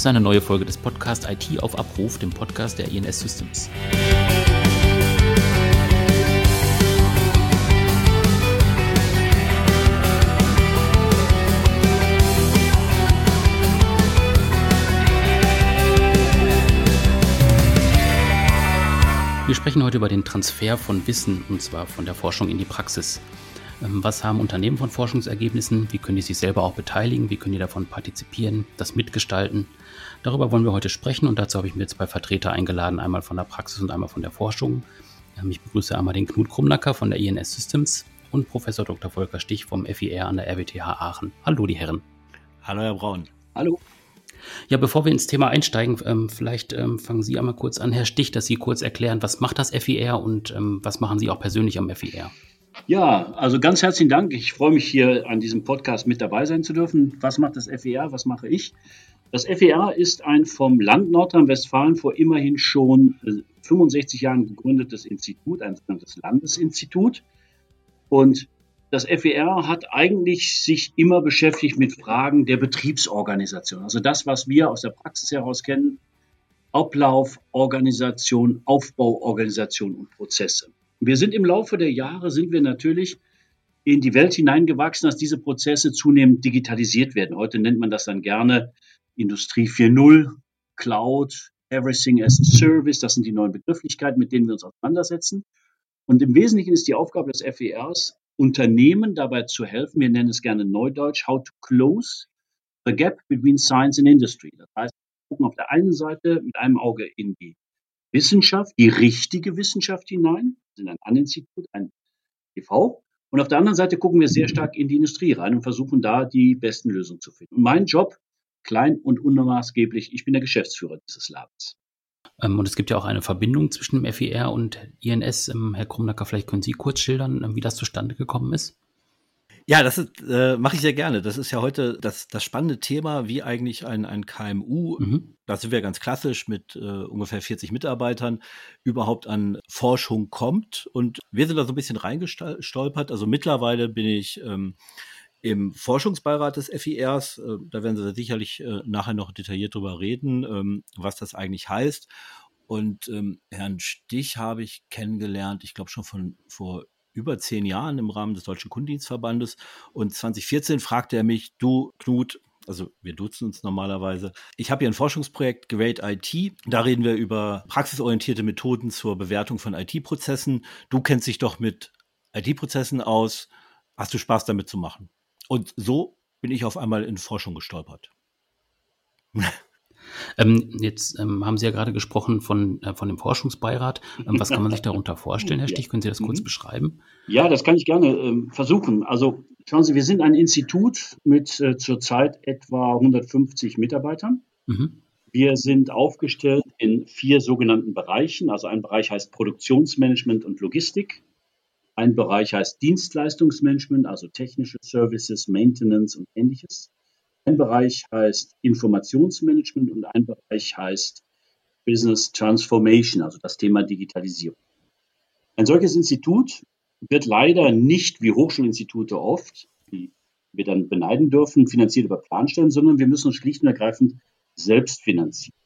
ist eine neue Folge des Podcasts IT auf Abruf, dem Podcast der INS Systems. Wir sprechen heute über den Transfer von Wissen und zwar von der Forschung in die Praxis. Ähm, was haben Unternehmen von Forschungsergebnissen? Wie können die sich selber auch beteiligen? Wie können die davon partizipieren, das mitgestalten? Darüber wollen wir heute sprechen und dazu habe ich mir zwei Vertreter eingeladen, einmal von der Praxis und einmal von der Forschung. Ähm, ich begrüße einmal den Knut Krumnacker von der INS Systems und Professor Dr. Volker Stich vom FIR an der RWTH Aachen. Hallo, die Herren. Hallo, Herr Braun. Hallo. Ja, bevor wir ins Thema einsteigen, ähm, vielleicht ähm, fangen Sie einmal kurz an, Herr Stich, dass Sie kurz erklären, was macht das FIR und was machen Sie auch persönlich am FIR? Ja, also ganz herzlichen Dank. Ich freue mich hier an diesem Podcast mit dabei sein zu dürfen. Was macht das FER? Was mache ich? Das FER ist ein vom Land Nordrhein-Westfalen vor immerhin schon 65 äh, Jahren gegründetes Institut, ein sogenanntes Landesinstitut. Und das FER hat eigentlich sich immer beschäftigt mit Fragen der Betriebsorganisation. Also das, was wir aus der Praxis heraus kennen, Ablauf, Organisation, Aufbau, Organisation und Prozesse. Wir sind im Laufe der Jahre, sind wir natürlich in die Welt hineingewachsen, dass diese Prozesse zunehmend digitalisiert werden. Heute nennt man das dann gerne Industrie 4.0, Cloud, Everything as a Service. Das sind die neuen Begrifflichkeiten, mit denen wir uns auseinandersetzen. Und im Wesentlichen ist die Aufgabe des FERs, Unternehmen dabei zu helfen, wir nennen es gerne Neudeutsch, how to close the gap between science and industry. Das heißt, wir gucken auf der einen Seite mit einem Auge in die Wissenschaft, die richtige Wissenschaft hinein, sind ein An-Institut, ein TV. Und auf der anderen Seite gucken wir sehr stark in die Industrie rein und versuchen da die besten Lösungen zu finden. Und mein Job, klein und unmaßgeblich, ich bin der Geschäftsführer dieses Labs. Ähm, und es gibt ja auch eine Verbindung zwischen dem FIR und INS. Ähm, Herr Krumnacker, vielleicht können Sie kurz schildern, ähm, wie das zustande gekommen ist? Ja, das äh, mache ich sehr gerne. Das ist ja heute das, das spannende Thema, wie eigentlich ein, ein KMU, mhm. da sind wir ganz klassisch mit äh, ungefähr 40 Mitarbeitern, überhaupt an Forschung kommt. Und wir sind da so ein bisschen reingestolpert. Also mittlerweile bin ich ähm, im Forschungsbeirat des FIRs. Äh, da werden Sie sicherlich äh, nachher noch detailliert drüber reden, ähm, was das eigentlich heißt. Und ähm, Herrn Stich habe ich kennengelernt, ich glaube schon von vor über zehn Jahren im Rahmen des Deutschen Kundendienstverbandes. Und 2014 fragte er mich, du Knut, also wir duzen uns normalerweise. Ich habe hier ein Forschungsprojekt Great IT. Da reden wir über praxisorientierte Methoden zur Bewertung von IT-Prozessen. Du kennst dich doch mit IT-Prozessen aus. Hast du Spaß damit zu machen? Und so bin ich auf einmal in Forschung gestolpert. Ähm, jetzt ähm, haben Sie ja gerade gesprochen von, äh, von dem Forschungsbeirat. Ähm, was kann man sich darunter vorstellen, Herr Stich? Können Sie das kurz mhm. beschreiben? Ja, das kann ich gerne ähm, versuchen. Also schauen Sie, wir sind ein Institut mit äh, zurzeit etwa 150 Mitarbeitern. Mhm. Wir sind aufgestellt in vier sogenannten Bereichen. Also ein Bereich heißt Produktionsmanagement und Logistik. Ein Bereich heißt Dienstleistungsmanagement, also technische Services, Maintenance und ähnliches. Ein Bereich heißt Informationsmanagement und ein Bereich heißt Business Transformation, also das Thema Digitalisierung. Ein solches Institut wird leider nicht wie Hochschulinstitute oft, die wir dann beneiden dürfen, finanziert über Planstellen, sondern wir müssen uns schlicht und ergreifend selbst finanzieren.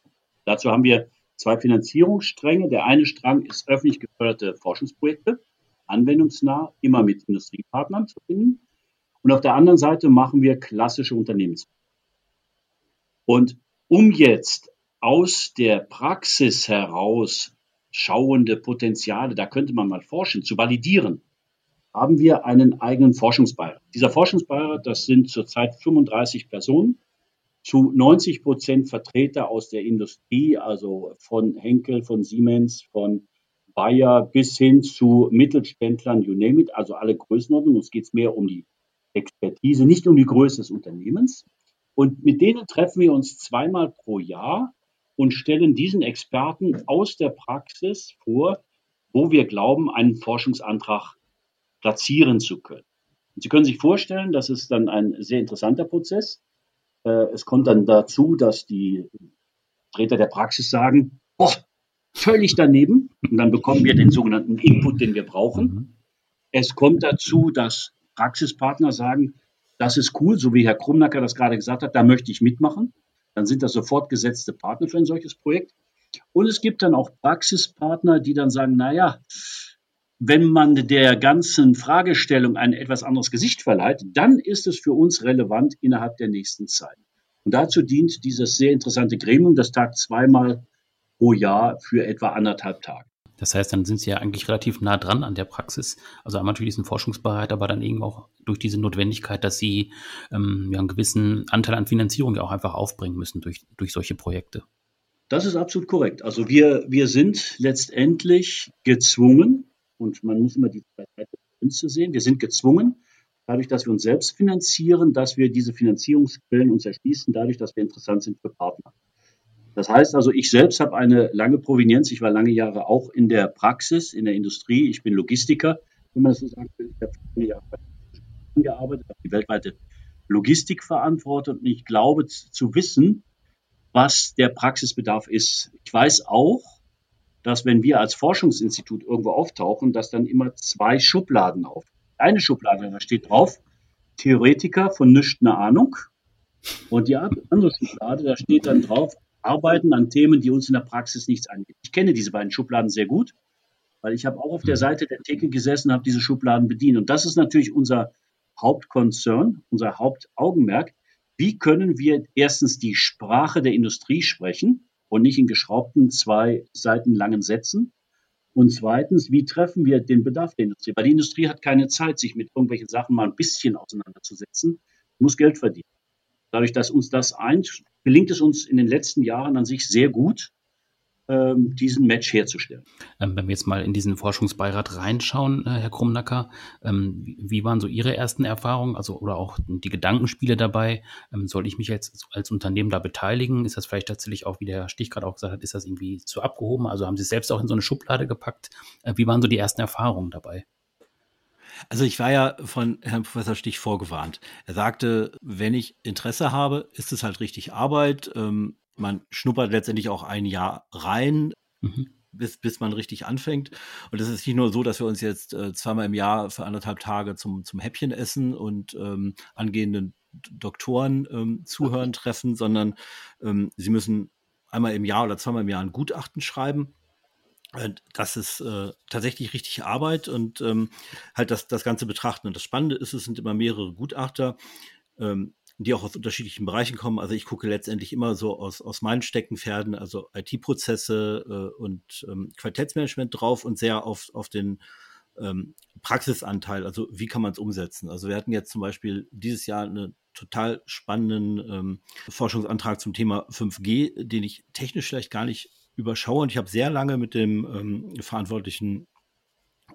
Dazu haben wir zwei Finanzierungsstränge. Der eine Strang ist öffentlich geförderte Forschungsprojekte, anwendungsnah, immer mit Industriepartnern zu finden. Und auf der anderen Seite machen wir klassische Unternehmens. Und um jetzt aus der Praxis heraus schauende Potenziale, da könnte man mal forschen, zu validieren, haben wir einen eigenen Forschungsbeirat. Dieser Forschungsbeirat, das sind zurzeit 35 Personen, zu 90 Prozent Vertreter aus der Industrie, also von Henkel, von Siemens, von Bayer bis hin zu Mittelständlern, you name it, also alle Größenordnungen. Uns geht es mehr um die Expertise, nicht um die Größe des Unternehmens. Und mit denen treffen wir uns zweimal pro Jahr und stellen diesen Experten aus der Praxis vor, wo wir glauben, einen Forschungsantrag platzieren zu können. Und Sie können sich vorstellen, das ist dann ein sehr interessanter Prozess. Äh, es kommt dann dazu, dass die Vertreter der Praxis sagen, oh, völlig daneben. Und dann bekommen wir den sogenannten Input, den wir brauchen. Mhm. Es kommt dazu, dass Praxispartner sagen, das ist cool, so wie Herr Krumnacker das gerade gesagt hat, da möchte ich mitmachen. dann sind das sofort gesetzte Partner für ein solches Projekt. Und es gibt dann auch Praxispartner, die dann sagen, naja, wenn man der ganzen Fragestellung ein etwas anderes Gesicht verleiht, dann ist es für uns relevant innerhalb der nächsten Zeit. Und dazu dient dieses sehr interessante Gremium, das tagt zweimal pro Jahr für etwa anderthalb Tage. Das heißt, dann sind Sie ja eigentlich relativ nah dran an der Praxis. Also einmal durch diesen Forschungsbereich, aber dann eben auch durch diese Notwendigkeit, dass Sie ähm, ja einen gewissen Anteil an Finanzierung ja auch einfach aufbringen müssen durch, durch solche Projekte. Das ist absolut korrekt. Also wir, wir sind letztendlich gezwungen, und man muss immer die zwei Seiten Münze sehen, wir sind gezwungen, dadurch, dass wir uns selbst finanzieren, dass wir diese Finanzierungsquellen uns erschließen, dadurch, dass wir interessant sind für Partner. Das heißt also, ich selbst habe eine lange Provenienz. Ich war lange Jahre auch in der Praxis, in der Industrie. Ich bin Logistiker, wenn man das so sagen will. Ich habe viele Jahre gearbeitet, habe die weltweite Logistik verantwortet und ich glaube zu wissen, was der Praxisbedarf ist. Ich weiß auch, dass wenn wir als Forschungsinstitut irgendwo auftauchen, dass dann immer zwei Schubladen auf. Eine Schublade, da steht drauf, Theoretiker von nichts eine Ahnung. Und die andere Schublade, da steht dann drauf, arbeiten an Themen, die uns in der Praxis nichts angeht. Ich kenne diese beiden Schubladen sehr gut, weil ich habe auch auf der mhm. Seite der Theke gesessen, habe diese Schubladen bedient. Und das ist natürlich unser Hauptkonzern, unser Hauptaugenmerk. Wie können wir erstens die Sprache der Industrie sprechen und nicht in geschraubten zwei Seiten langen Sätzen? Und zweitens, wie treffen wir den Bedarf der Industrie? Weil die Industrie hat keine Zeit, sich mit irgendwelchen Sachen mal ein bisschen auseinanderzusetzen, muss Geld verdienen. Dadurch, dass uns das eint, gelingt es uns in den letzten Jahren an sich sehr gut, ähm, diesen Match herzustellen. Ähm, wenn wir jetzt mal in diesen Forschungsbeirat reinschauen, äh, Herr Krumnacker, ähm, wie waren so Ihre ersten Erfahrungen, also oder auch die Gedankenspiele dabei? soll ich mich jetzt als Unternehmen da beteiligen? Ist das vielleicht tatsächlich auch, wie der Stich gerade auch gesagt hat, ist das irgendwie zu abgehoben? Also haben Sie es selbst auch in so eine Schublade gepackt? Äh, wie waren so die ersten Erfahrungen dabei? Also ich war ja von Herrn Professor Stich vorgewarnt. Er sagte, wenn ich Interesse habe, ist es halt richtig Arbeit. Ähm, man schnuppert letztendlich auch ein Jahr rein. Mhm. Bis, bis man richtig anfängt. Und es ist nicht nur so, dass wir uns jetzt äh, zweimal im Jahr für anderthalb Tage zum, zum Häppchen essen und ähm, angehenden Doktoren ähm, zuhören treffen, sondern ähm, sie müssen einmal im Jahr oder zweimal im Jahr ein Gutachten schreiben das ist äh, tatsächlich richtig Arbeit und ähm, halt das, das Ganze betrachten. Und das Spannende ist, es sind immer mehrere Gutachter, ähm, die auch aus unterschiedlichen Bereichen kommen. Also ich gucke letztendlich immer so aus, aus meinen Steckenpferden, also IT-Prozesse äh, und ähm, Qualitätsmanagement drauf und sehr auf, auf den ähm, Praxisanteil, also wie kann man es umsetzen. Also wir hatten jetzt zum Beispiel dieses Jahr einen total spannenden ähm, Forschungsantrag zum Thema 5G, den ich technisch vielleicht gar nicht überschaue. ich habe sehr lange mit dem ähm, verantwortlichen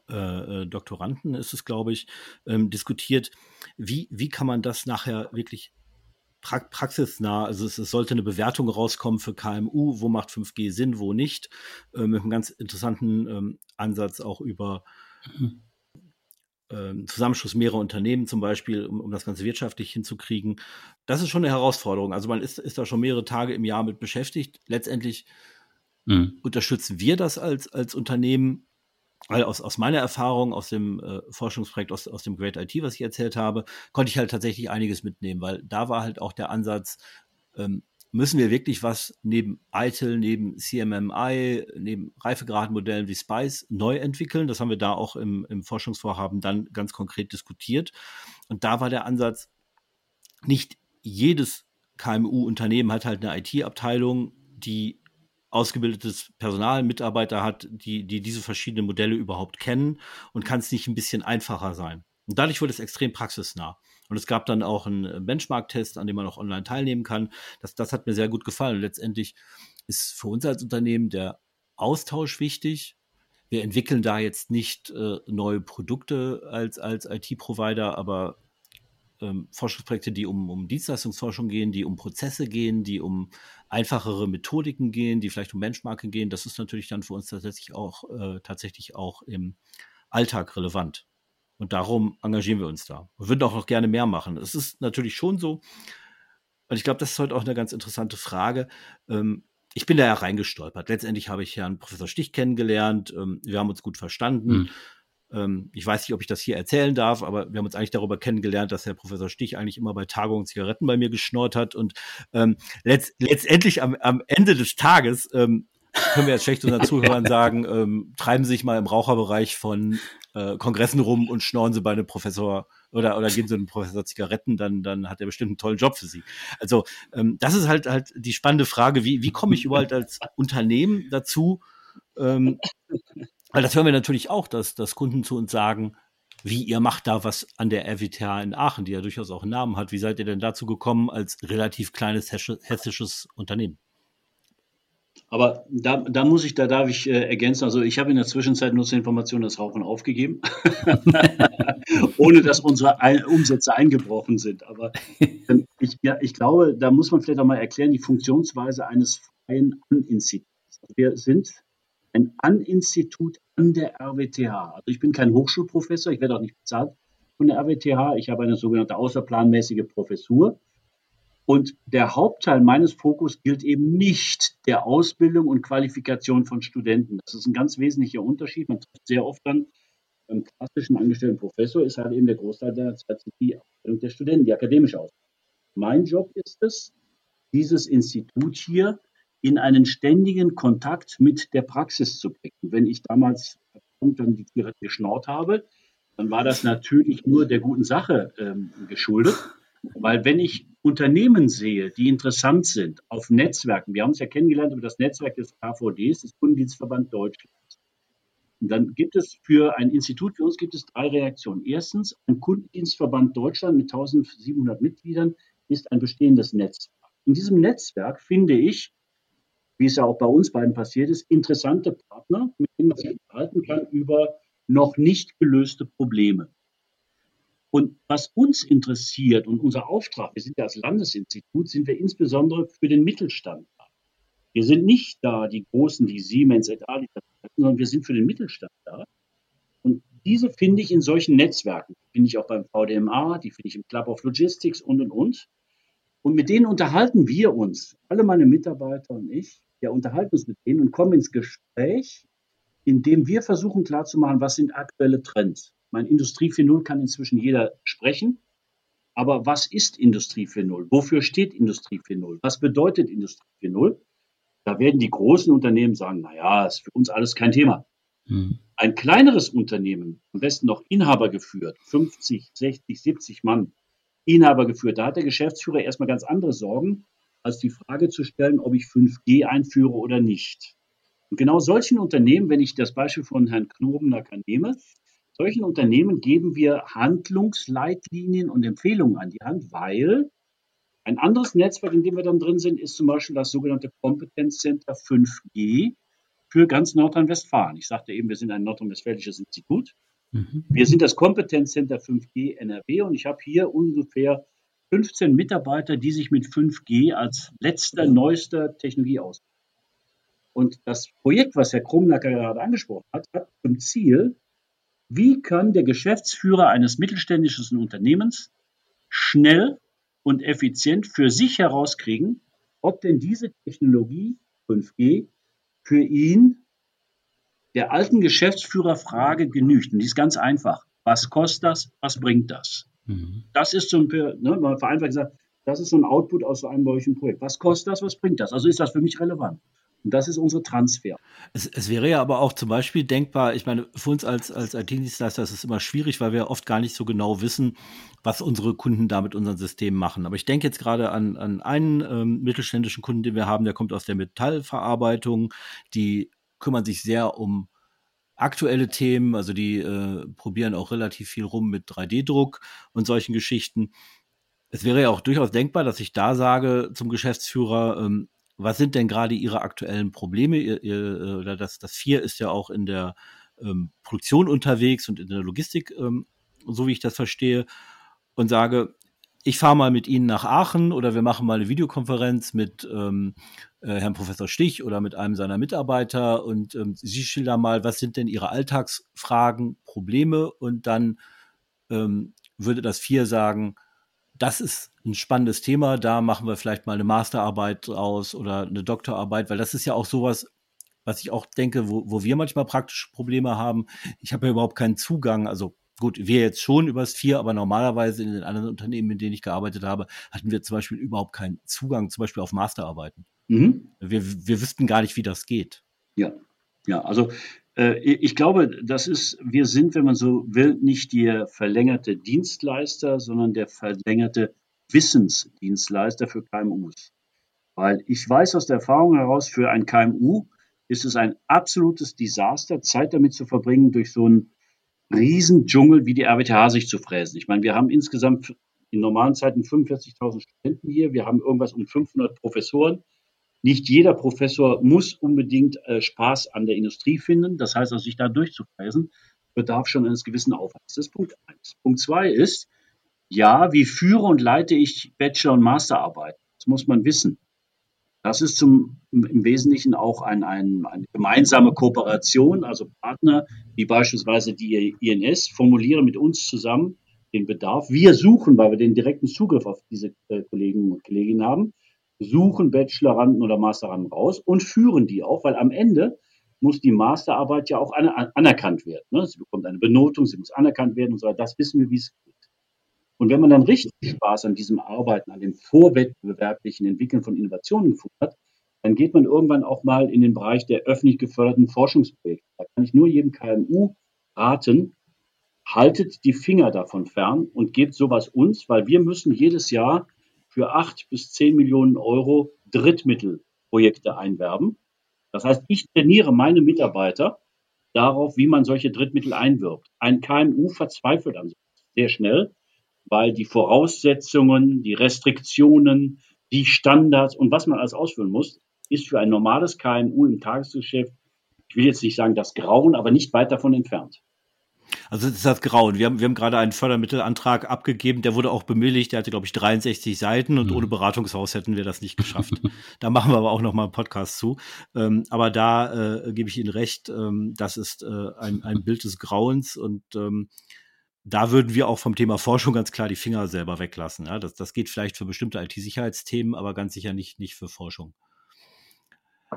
äh, äh, Doktoranden, ist es, glaube ich, ähm, diskutiert, wie, wie kann man das nachher wirklich pra praxisnah, also es, es, sollte eine Bewertung rauskommen für KMU, wo macht 5G Sinn, wo nicht, äh, mit einem ganz interessanten ähm, Ansatz auch über mhm. Zusammenschluss mehrerer Unternehmen zum Beispiel, um, um das Ganze wirtschaftlich hinzukriegen. Das ist schon eine Herausforderung. Also man ist, ist da schon mehrere Tage im Jahr mit beschäftigt. Letztendlich Mhm. Unterstützen wir das als, als Unternehmen? Weil aus, aus meiner Erfahrung, aus dem äh, Forschungsprojekt, aus, aus dem Great IT, was ich erzählt habe, konnte ich halt tatsächlich einiges mitnehmen, weil da war halt auch der Ansatz, ähm, müssen wir wirklich was neben ITIL, neben CMMI, neben Reifegradmodellen wie SPICE neu entwickeln? Das haben wir da auch im, im Forschungsvorhaben dann ganz konkret diskutiert. Und da war der Ansatz, nicht jedes KMU-Unternehmen hat halt eine IT-Abteilung, die ausgebildetes Personal, Mitarbeiter hat, die, die diese verschiedenen Modelle überhaupt kennen und kann es nicht ein bisschen einfacher sein. Und dadurch wurde es extrem praxisnah. Und es gab dann auch einen Benchmark-Test, an dem man auch online teilnehmen kann. Das, das hat mir sehr gut gefallen. Und letztendlich ist für uns als Unternehmen der Austausch wichtig. Wir entwickeln da jetzt nicht äh, neue Produkte als, als IT-Provider, aber ähm, Forschungsprojekte, die um, um Dienstleistungsforschung gehen, die um Prozesse gehen, die um einfachere Methodiken gehen, die vielleicht um Benchmarking gehen, das ist natürlich dann für uns tatsächlich auch, äh, tatsächlich auch im Alltag relevant. Und darum engagieren wir uns da. Wir würden auch noch gerne mehr machen. Es ist natürlich schon so, und ich glaube, das ist heute auch eine ganz interessante Frage. Ähm, ich bin da ja reingestolpert. Letztendlich habe ich Herrn Professor Stich kennengelernt. Ähm, wir haben uns gut verstanden. Mhm. Ähm, ich weiß nicht, ob ich das hier erzählen darf, aber wir haben uns eigentlich darüber kennengelernt, dass Herr Professor Stich eigentlich immer bei Tagungen Zigaretten bei mir geschnort hat. Und ähm, letzt, letztendlich am, am Ende des Tages ähm, können wir jetzt schlecht unseren Zuhörern sagen, ähm, treiben Sie sich mal im Raucherbereich von äh, Kongressen rum und schnorren Sie bei einem Professor oder, oder geben Sie einem Professor Zigaretten, dann, dann hat er bestimmt einen tollen Job für Sie. Also ähm, das ist halt halt die spannende Frage, wie, wie komme ich überhaupt als Unternehmen dazu, ähm, weil das hören wir natürlich auch, dass, dass Kunden zu uns sagen, wie ihr macht da was an der RWTH in Aachen, die ja durchaus auch einen Namen hat. Wie seid ihr denn dazu gekommen als relativ kleines hessisches Unternehmen? Aber da, da muss ich, da darf ich äh, ergänzen. Also ich habe in der Zwischenzeit nur zur Information das Rauchen aufgegeben, ohne dass unsere Ein Umsätze eingebrochen sind. Aber ähm, ich, ja, ich glaube, da muss man vielleicht auch mal erklären die Funktionsweise eines freien An-Instituts. Wir sind ein An-Institut an der RWTH. Also ich bin kein Hochschulprofessor, ich werde auch nicht bezahlt von der RWTH. Ich habe eine sogenannte außerplanmäßige Professur. Und der Hauptteil meines Fokus gilt eben nicht der Ausbildung und Qualifikation von Studenten. Das ist ein ganz wesentlicher Unterschied. Man trifft sehr oft dann beim klassischen angestellten Professor ist halt eben der Großteil der Zeit die Ausbildung der Studenten, die akademische Ausbildung. Mein Job ist es, dieses Institut hier in einen ständigen Kontakt mit der Praxis zu bringen. Wenn ich damals dann die Tiere geschnort habe, dann war das natürlich nur der guten Sache ähm, geschuldet. Weil wenn ich Unternehmen sehe, die interessant sind auf Netzwerken, wir haben es ja kennengelernt über das Netzwerk des KVDs, des Kundendienstverband Deutschland. Und dann gibt es für ein Institut für uns gibt es drei Reaktionen. Erstens, ein Kundendienstverband Deutschland mit 1700 Mitgliedern ist ein bestehendes Netzwerk. In diesem Netzwerk finde ich, wie es ja auch bei uns beiden passiert ist, interessante Partner, mit denen man sich unterhalten kann über noch nicht gelöste Probleme. Und was uns interessiert und unser Auftrag, wir sind ja als Landesinstitut, sind wir insbesondere für den Mittelstand da. Wir sind nicht da, die Großen, die Siemens et al., sondern wir sind für den Mittelstand da. Und diese finde ich in solchen Netzwerken. Finde ich auch beim VDMA, die finde ich im Club of Logistics und, und, und. Und mit denen unterhalten wir uns, alle meine Mitarbeiter und ich, wir unterhalten uns mit denen und kommen ins Gespräch, indem wir versuchen klarzumachen, was sind aktuelle Trends. Mein Industrie 4.0 kann inzwischen jeder sprechen. Aber was ist Industrie 4.0? Wofür steht Industrie 4.0? Was bedeutet Industrie 4.0? Da werden die großen Unternehmen sagen, naja, ist für uns alles kein Thema. Hm. Ein kleineres Unternehmen, am besten noch Inhaber geführt, 50, 60, 70 Mann, Inhaber geführt, da hat der Geschäftsführer erstmal ganz andere Sorgen, als die Frage zu stellen, ob ich 5G einführe oder nicht. Und genau solchen Unternehmen, wenn ich das Beispiel von Herrn Knobenacker nehme, solchen Unternehmen geben wir Handlungsleitlinien und Empfehlungen an die Hand, weil ein anderes Netzwerk, in dem wir dann drin sind, ist zum Beispiel das sogenannte Kompetenzcenter 5G für ganz Nordrhein-Westfalen. Ich sagte eben, wir sind ein nordrhein-westfälisches Institut. Mhm. Wir sind das Kompetenzcenter 5G NRW und ich habe hier ungefähr 15 Mitarbeiter, die sich mit 5G als letzter, neuester Technologie auskennen. Und das Projekt, was Herr Krumnacker gerade angesprochen hat, hat zum Ziel, wie kann der Geschäftsführer eines mittelständischen Unternehmens schnell und effizient für sich herauskriegen, ob denn diese Technologie 5G für ihn der alten Geschäftsführerfrage genügt. Und die ist ganz einfach. Was kostet das? Was bringt das? Mhm. Das ist so ein, ne, mal vereinfacht gesagt, das ist so ein Output aus so einem solchen Projekt. Was kostet das? Was bringt das? Also ist das für mich relevant? Und das ist unsere Transfer. Es, es, wäre ja aber auch zum Beispiel denkbar, ich meine, für uns als, als IT-Dienstleister ist es immer schwierig, weil wir oft gar nicht so genau wissen, was unsere Kunden da mit unseren Systemen machen. Aber ich denke jetzt gerade an, an einen ähm, mittelständischen Kunden, den wir haben, der kommt aus der Metallverarbeitung. Die kümmern sich sehr um aktuelle Themen, also die äh, probieren auch relativ viel rum mit 3D-Druck und solchen Geschichten. Es wäre ja auch durchaus denkbar, dass ich da sage zum Geschäftsführer, ähm, was sind denn gerade Ihre aktuellen Probleme? Ihr, ihr, oder das, das Vier ist ja auch in der ähm, Produktion unterwegs und in der Logistik, ähm, so wie ich das verstehe, und sage, ich fahre mal mit Ihnen nach Aachen oder wir machen mal eine Videokonferenz mit ähm, äh, Herrn Professor Stich oder mit einem seiner Mitarbeiter und ähm, Sie schildern mal, was sind denn Ihre Alltagsfragen, Probleme und dann ähm, würde das Vier sagen, das ist ein spannendes Thema. Da machen wir vielleicht mal eine Masterarbeit draus oder eine Doktorarbeit, weil das ist ja auch sowas, was ich auch denke, wo, wo wir manchmal praktische Probleme haben. Ich habe ja überhaupt keinen Zugang, also gut, wir jetzt schon übers Vier, aber normalerweise in den anderen Unternehmen, in denen ich gearbeitet habe, hatten wir zum Beispiel überhaupt keinen Zugang, zum Beispiel auf Masterarbeiten. Mhm. Wir, wir wüssten gar nicht, wie das geht. Ja, ja, also äh, ich glaube, das ist, wir sind, wenn man so will, nicht der verlängerte Dienstleister, sondern der verlängerte Wissensdienstleister für KMUs. Weil ich weiß aus der Erfahrung heraus, für ein KMU ist es ein absolutes Desaster, Zeit damit zu verbringen, durch so einen Riesendschungel wie die RWTH sich zu fräsen. Ich meine, wir haben insgesamt in normalen Zeiten 45.000 Studenten hier. Wir haben irgendwas um 500 Professoren. Nicht jeder Professor muss unbedingt äh, Spaß an der Industrie finden. Das heißt, also sich da durchzufräsen, bedarf schon eines gewissen Aufwands. Das ist Punkt eins. Punkt zwei ist, ja, wie führe und leite ich Bachelor- und Masterarbeit? Das muss man wissen. Das ist zum, im Wesentlichen auch ein, ein, eine gemeinsame Kooperation, also Partner wie beispielsweise die INS formulieren mit uns zusammen den Bedarf. Wir suchen, weil wir den direkten Zugriff auf diese äh, Kollegen und Kolleginnen haben, suchen Bacheloranden oder Masteranden raus und führen die auch, weil am Ende muss die Masterarbeit ja auch anerkannt werden. Ne? Sie bekommt eine Benotung, sie muss anerkannt werden und so weiter. Das wissen wir, wie es geht. Und wenn man dann richtig Spaß an diesem Arbeiten, an dem vorwettbewerblichen Entwickeln von Innovationen gefunden hat, dann geht man irgendwann auch mal in den Bereich der öffentlich geförderten Forschungsprojekte. Da kann ich nur jedem KMU raten, haltet die Finger davon fern und gebt sowas uns, weil wir müssen jedes Jahr für acht bis zehn Millionen Euro Drittmittelprojekte einwerben. Das heißt, ich trainiere meine Mitarbeiter darauf, wie man solche Drittmittel einwirbt. Ein KMU verzweifelt an sehr schnell, weil die Voraussetzungen, die Restriktionen, die Standards und was man alles ausführen muss, ist für ein normales KMU im Tagesgeschäft, ich will jetzt nicht sagen das Grauen, aber nicht weit davon entfernt. Also das ist das Grauen. Wir haben, wir haben gerade einen Fördermittelantrag abgegeben, der wurde auch bemilligt, der hatte, glaube ich, 63 Seiten und mhm. ohne Beratungshaus hätten wir das nicht geschafft. da machen wir aber auch noch mal einen Podcast zu. Ähm, aber da äh, gebe ich Ihnen recht, ähm, das ist äh, ein, ein Bild des Grauens und ähm, da würden wir auch vom Thema Forschung ganz klar die Finger selber weglassen. Ja? Das, das geht vielleicht für bestimmte IT-Sicherheitsthemen, aber ganz sicher nicht, nicht für Forschung.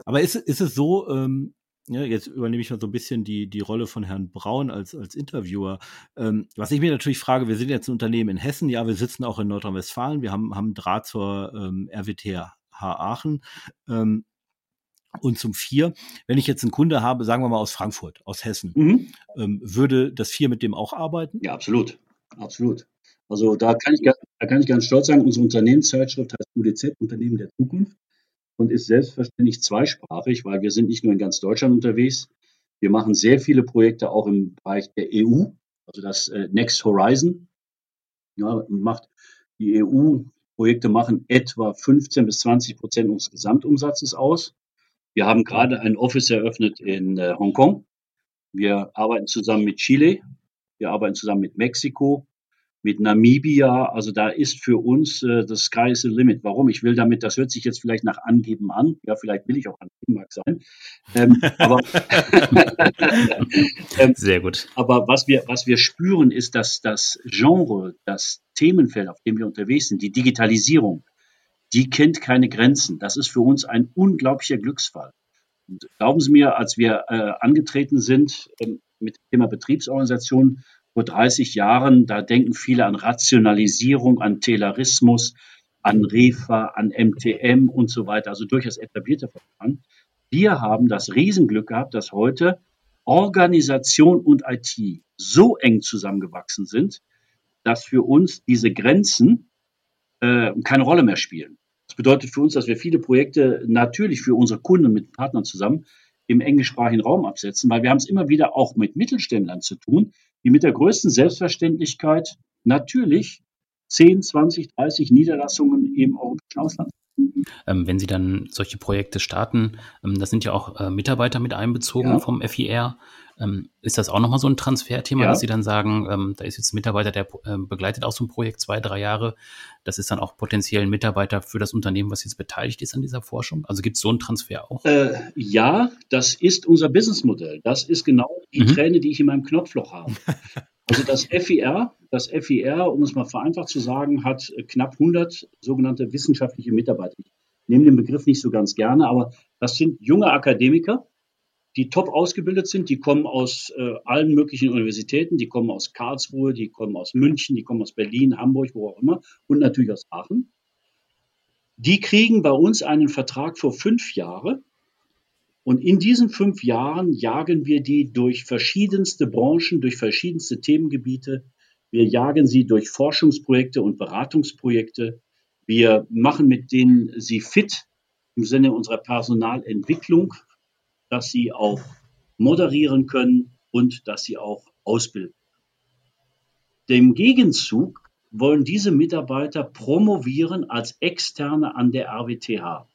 Aber ist, ist es so, ähm, ja, jetzt übernehme ich mal so ein bisschen die, die Rolle von Herrn Braun als, als Interviewer. Ähm, was ich mir natürlich frage, wir sind jetzt ein Unternehmen in Hessen, ja, wir sitzen auch in Nordrhein-Westfalen, wir haben, haben Draht zur ähm, RWTH Aachen. Ähm, und zum Vier, wenn ich jetzt einen Kunde habe, sagen wir mal aus Frankfurt, aus Hessen, mhm. ähm, würde das Vier mit dem auch arbeiten? Ja, absolut. Absolut. Also da kann ich, da kann ich ganz stolz sagen, unsere Unternehmenszeitschrift heißt UDZ, Unternehmen der Zukunft, und ist selbstverständlich zweisprachig, weil wir sind nicht nur in ganz Deutschland unterwegs. Wir machen sehr viele Projekte auch im Bereich der EU, also das äh, Next Horizon. Ja, macht die EU-Projekte machen etwa 15 bis 20 Prozent unseres Gesamtumsatzes aus. Wir haben gerade ein Office eröffnet in äh, Hongkong. Wir arbeiten zusammen mit Chile. Wir arbeiten zusammen mit Mexiko, mit Namibia. Also da ist für uns äh, das Sky is the limit. Warum? Ich will damit, das hört sich jetzt vielleicht nach Angeben an. Ja, vielleicht will ich auch angeben, mag sein. Ähm, aber ähm, sehr gut. Aber was wir, was wir spüren, ist, dass das Genre, das Themenfeld, auf dem wir unterwegs sind, die Digitalisierung, die kennt keine Grenzen. Das ist für uns ein unglaublicher Glücksfall. Und glauben Sie mir, als wir äh, angetreten sind äh, mit dem Thema Betriebsorganisation vor 30 Jahren, da denken viele an Rationalisierung, an Taylorismus, an REFA, an MTM und so weiter, also durchaus etablierte Verfahren. Wir haben das Riesenglück gehabt, dass heute Organisation und IT so eng zusammengewachsen sind, dass für uns diese Grenzen äh, keine Rolle mehr spielen. Das bedeutet für uns, dass wir viele Projekte natürlich für unsere Kunden und mit Partnern zusammen im englischsprachigen Raum absetzen, weil wir haben es immer wieder auch mit Mittelständlern zu tun, die mit der größten Selbstverständlichkeit natürlich 10, 20, 30 Niederlassungen im europäischen Ausland ähm, wenn Sie dann solche Projekte starten, ähm, da sind ja auch äh, Mitarbeiter mit einbezogen ja. vom FIR. Ähm, ist das auch nochmal so ein Transferthema, ja. dass Sie dann sagen, ähm, da ist jetzt ein Mitarbeiter, der äh, begleitet auch so ein Projekt zwei, drei Jahre. Das ist dann auch potenziell ein Mitarbeiter für das Unternehmen, was jetzt beteiligt ist an dieser Forschung? Also gibt es so einen Transfer auch? Äh, ja, das ist unser Businessmodell. Das ist genau die mhm. Träne, die ich in meinem Knopfloch habe. Also das FIR, das FIR, um es mal vereinfacht zu sagen, hat knapp 100 sogenannte wissenschaftliche Mitarbeiter. Ich nehme den Begriff nicht so ganz gerne, aber das sind junge Akademiker, die top ausgebildet sind. Die kommen aus äh, allen möglichen Universitäten. Die kommen aus Karlsruhe, die kommen aus München, die kommen aus Berlin, Hamburg, wo auch immer und natürlich aus Aachen. Die kriegen bei uns einen Vertrag für fünf Jahre. Und in diesen fünf Jahren jagen wir die durch verschiedenste Branchen, durch verschiedenste Themengebiete. Wir jagen sie durch Forschungsprojekte und Beratungsprojekte. Wir machen mit denen sie fit im Sinne unserer Personalentwicklung, dass sie auch moderieren können und dass sie auch ausbilden. Dem Gegenzug wollen diese Mitarbeiter promovieren als Externe an der RWTH.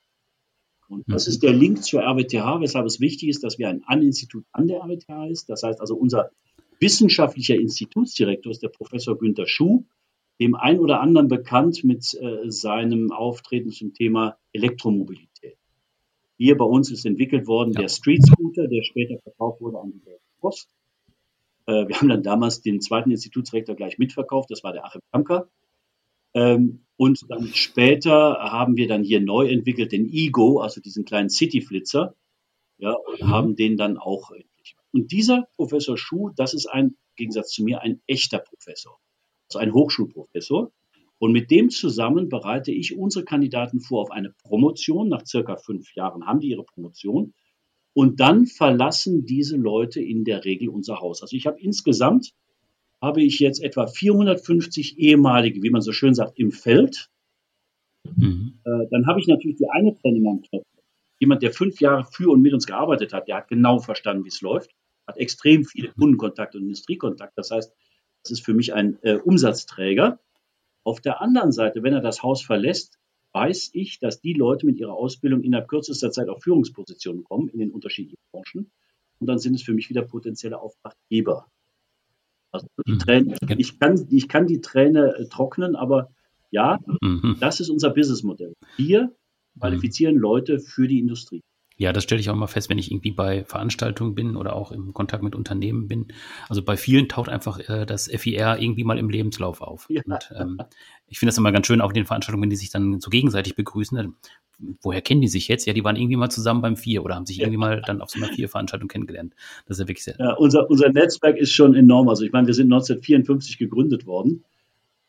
Und das mhm. ist der Link zur RWTH, weshalb es wichtig ist, dass wir ein An-Institut an der RWTH ist. Das heißt also, unser wissenschaftlicher Institutsdirektor ist der Professor Günter Schuh, dem ein oder anderen bekannt mit äh, seinem Auftreten zum Thema Elektromobilität. Hier bei uns ist entwickelt worden ja. der Street Scooter, der später verkauft wurde an die Deutsche Post. Äh, wir haben dann damals den zweiten Institutsrektor gleich mitverkauft, das war der Achim Kamker. Ähm, und dann später haben wir dann hier neu entwickelt den Ego, also diesen kleinen City-Flitzer, ja, und mhm. haben den dann auch entwickelt. Und dieser Professor Schuh, das ist ein, im Gegensatz zu mir, ein echter Professor, also ein Hochschulprofessor. Und mit dem zusammen bereite ich unsere Kandidaten vor auf eine Promotion. Nach circa fünf Jahren haben die ihre Promotion. Und dann verlassen diese Leute in der Regel unser Haus. Also ich habe insgesamt, habe ich jetzt etwa 450 ehemalige, wie man so schön sagt, im Feld. Mhm. Äh, dann habe ich natürlich die eine Knopf. Jemand, der fünf Jahre für und mit uns gearbeitet hat, der hat genau verstanden, wie es läuft, hat extrem viele Kundenkontakt und Industriekontakt. Das heißt, das ist für mich ein äh, Umsatzträger. Auf der anderen Seite, wenn er das Haus verlässt, weiß ich, dass die Leute mit ihrer Ausbildung innerhalb kürzester Zeit auf Führungspositionen kommen in den unterschiedlichen Branchen. Und dann sind es für mich wieder potenzielle Auftraggeber. Also die mhm. Träne, ich, kann, ich kann die Träne äh, trocknen, aber ja, mhm. das ist unser Businessmodell. Wir qualifizieren mhm. Leute für die Industrie. Ja, das stelle ich auch immer fest, wenn ich irgendwie bei Veranstaltungen bin oder auch im Kontakt mit Unternehmen bin. Also bei vielen taucht einfach äh, das FIR irgendwie mal im Lebenslauf auf. Ja. Und ähm, ich finde das immer ganz schön, auch in den Veranstaltungen, wenn die sich dann so gegenseitig begrüßen. Woher kennen die sich jetzt? Ja, die waren irgendwie mal zusammen beim Vier oder haben sich ja. irgendwie mal dann auf so einer Vier-Veranstaltung kennengelernt. Das ist ja wirklich sehr. Ja, unser, unser Netzwerk ist schon enorm. Also ich meine, wir sind 1954 gegründet worden.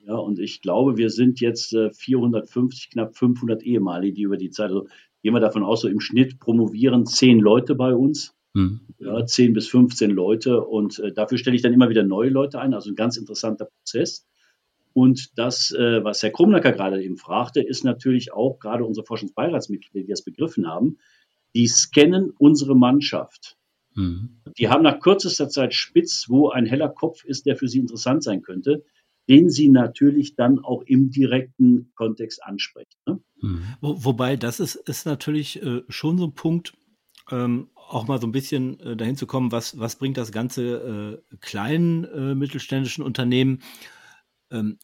Ja, und ich glaube, wir sind jetzt äh, 450, knapp 500 Ehemalige, die über die Zeit, also gehen wir davon aus, so im Schnitt promovieren zehn Leute bei uns. Mhm. Ja, 10 bis 15 Leute. Und äh, dafür stelle ich dann immer wieder neue Leute ein. Also ein ganz interessanter Prozess. Und das, äh, was Herr Krumnacker gerade eben fragte, ist natürlich auch gerade unsere Forschungsbeiratsmitglieder, die das begriffen haben, die scannen unsere Mannschaft. Mhm. Die haben nach kürzester Zeit spitz, wo ein heller Kopf ist, der für sie interessant sein könnte den sie natürlich dann auch im direkten Kontext ansprechen. Ne? Mhm. Wo, wobei, das ist, ist natürlich äh, schon so ein Punkt, ähm, auch mal so ein bisschen äh, dahin zu kommen, was, was bringt das ganze äh, kleinen äh, mittelständischen Unternehmen. Ähm,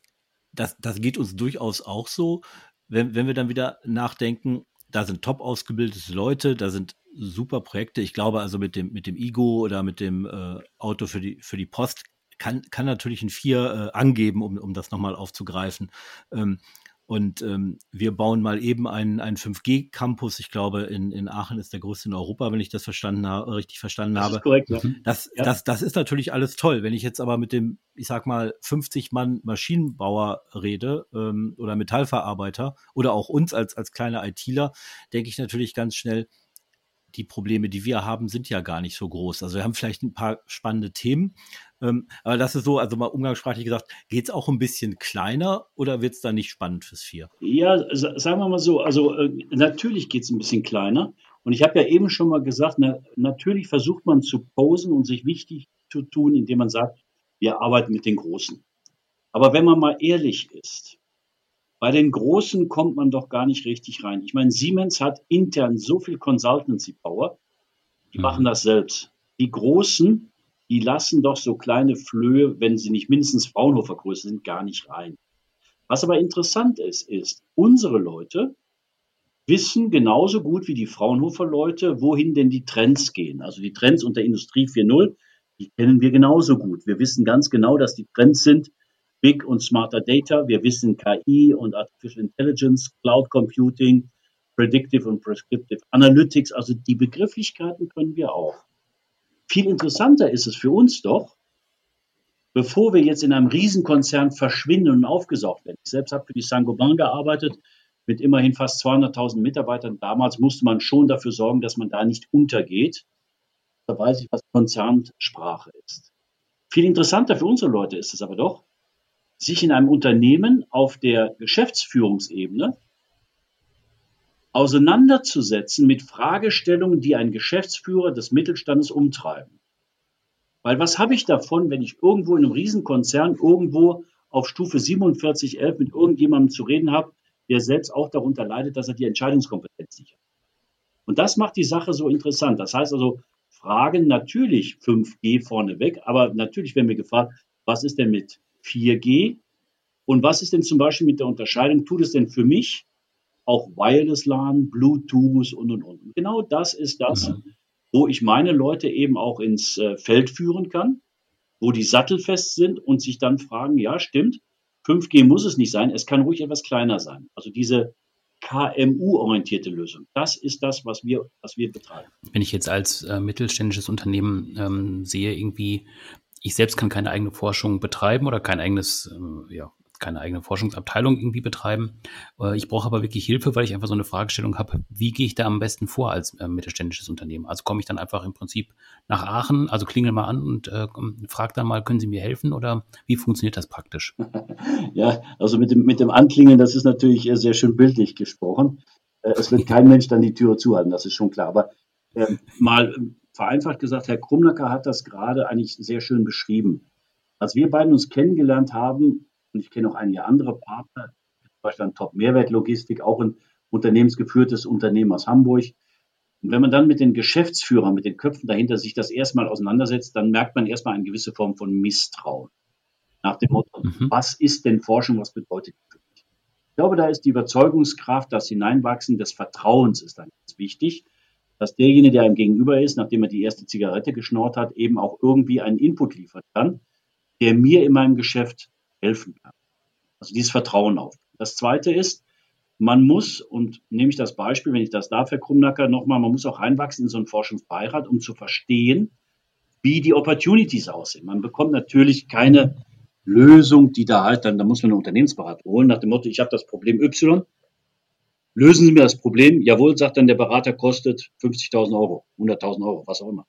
das, das geht uns durchaus auch so, wenn, wenn wir dann wieder nachdenken, da sind top ausgebildete Leute, da sind super Projekte. Ich glaube also mit dem, mit dem Igo oder mit dem äh, Auto für die, für die Post kann, kann natürlich ein Vier äh, angeben, um, um das nochmal aufzugreifen. Ähm, und ähm, wir bauen mal eben einen, einen 5G-Campus. Ich glaube, in, in Aachen ist der größte in Europa, wenn ich das verstanden habe, richtig verstanden das habe. Ist korrekt. Mhm. Das, ja. das, das ist natürlich alles toll. Wenn ich jetzt aber mit dem, ich sag mal, 50 Mann Maschinenbauer rede ähm, oder Metallverarbeiter oder auch uns als, als kleine ITler, denke ich natürlich ganz schnell, die Probleme, die wir haben, sind ja gar nicht so groß. Also wir haben vielleicht ein paar spannende Themen, ähm, aber das ist so, also mal umgangssprachlich gesagt, geht es auch ein bisschen kleiner oder wird es dann nicht spannend fürs Vier? Ja, sagen wir mal so, also äh, natürlich geht es ein bisschen kleiner. Und ich habe ja eben schon mal gesagt, na, natürlich versucht man zu posen und sich wichtig zu tun, indem man sagt, wir arbeiten mit den Großen. Aber wenn man mal ehrlich ist, bei den Großen kommt man doch gar nicht richtig rein. Ich meine, Siemens hat intern so viel Consultancy Power, die mhm. machen das selbst. Die Großen, die lassen doch so kleine Flöhe, wenn sie nicht mindestens Fraunhofer Größe sind, gar nicht rein. Was aber interessant ist, ist, unsere Leute wissen genauso gut wie die Fraunhofer Leute, wohin denn die Trends gehen. Also die Trends unter Industrie 4.0, die kennen wir genauso gut. Wir wissen ganz genau, dass die Trends sind, Big und Smarter Data. Wir wissen KI und Artificial Intelligence, Cloud Computing, Predictive und Prescriptive Analytics. Also die Begrifflichkeiten können wir auch. Viel interessanter ist es für uns doch, bevor wir jetzt in einem Riesenkonzern verschwinden und aufgesaugt werden. Ich selbst habe für die Saint-Gobain gearbeitet mit immerhin fast 200.000 Mitarbeitern. Damals musste man schon dafür sorgen, dass man da nicht untergeht. Da weiß ich, was Konzernsprache ist. Viel interessanter für unsere Leute ist es aber doch, sich in einem Unternehmen auf der Geschäftsführungsebene auseinanderzusetzen mit Fragestellungen, die einen Geschäftsführer des Mittelstandes umtreiben. Weil was habe ich davon, wenn ich irgendwo in einem Riesenkonzern irgendwo auf Stufe 4711 mit irgendjemandem zu reden habe, der selbst auch darunter leidet, dass er die Entscheidungskompetenz nicht hat. Und das macht die Sache so interessant. Das heißt also, Fragen natürlich 5G vorneweg, aber natürlich werden wir gefragt, was ist denn mit 4G? Und was ist denn zum Beispiel mit der Unterscheidung, tut es denn für mich auch Wireless LAN, Bluetooth und, und, und. Genau das ist das, mhm wo ich meine Leute eben auch ins äh, Feld führen kann, wo die sattelfest sind und sich dann fragen, ja, stimmt, 5G muss es nicht sein, es kann ruhig etwas kleiner sein. Also diese KMU-orientierte Lösung. Das ist das, was wir, was wir betreiben. Wenn ich jetzt als äh, mittelständisches Unternehmen ähm, sehe, irgendwie, ich selbst kann keine eigene Forschung betreiben oder kein eigenes äh, ja, keine eigene Forschungsabteilung irgendwie betreiben. Äh, ich brauche aber wirklich Hilfe, weil ich einfach so eine Fragestellung habe, wie gehe ich da am besten vor als äh, mittelständisches Unternehmen? Also komme ich dann einfach im Prinzip nach Aachen, also klingel mal an und äh, frage dann mal, können Sie mir helfen oder wie funktioniert das praktisch? Ja, also mit dem, mit dem Anklingeln, das ist natürlich sehr schön bildlich gesprochen. Äh, es wird kein Mensch dann die Türe zuhalten, das ist schon klar. Aber äh, mal vereinfacht gesagt, Herr Krumnacker hat das gerade eigentlich sehr schön beschrieben. Als wir beiden uns kennengelernt haben, und ich kenne auch einige andere Partner, zum Beispiel an Top Mehrwertlogistik, auch ein unternehmensgeführtes Unternehmen aus Hamburg. Und wenn man dann mit den Geschäftsführern, mit den Köpfen dahinter sich das erstmal auseinandersetzt, dann merkt man erstmal eine gewisse Form von Misstrauen. Nach dem Motto, mhm. was ist denn Forschung, was bedeutet die für mich? Ich glaube, da ist die Überzeugungskraft, das Hineinwachsen des Vertrauens ist dann ganz wichtig, dass derjenige, der einem gegenüber ist, nachdem er die erste Zigarette geschnort hat, eben auch irgendwie einen Input liefern kann, der mir in meinem Geschäft helfen kann. Also dieses Vertrauen auf. Das zweite ist, man muss, und nehme ich das Beispiel, wenn ich das darf, Herr Krumnacker, nochmal, man muss auch reinwachsen in so einen Forschungsbeirat, um zu verstehen, wie die Opportunities aussehen. Man bekommt natürlich keine Lösung, die da halt dann, da muss man einen Unternehmensberater holen, nach dem Motto, ich habe das Problem Y, lösen Sie mir das Problem. Jawohl, sagt dann der Berater, kostet 50.000 Euro, 100.000 Euro, was auch immer.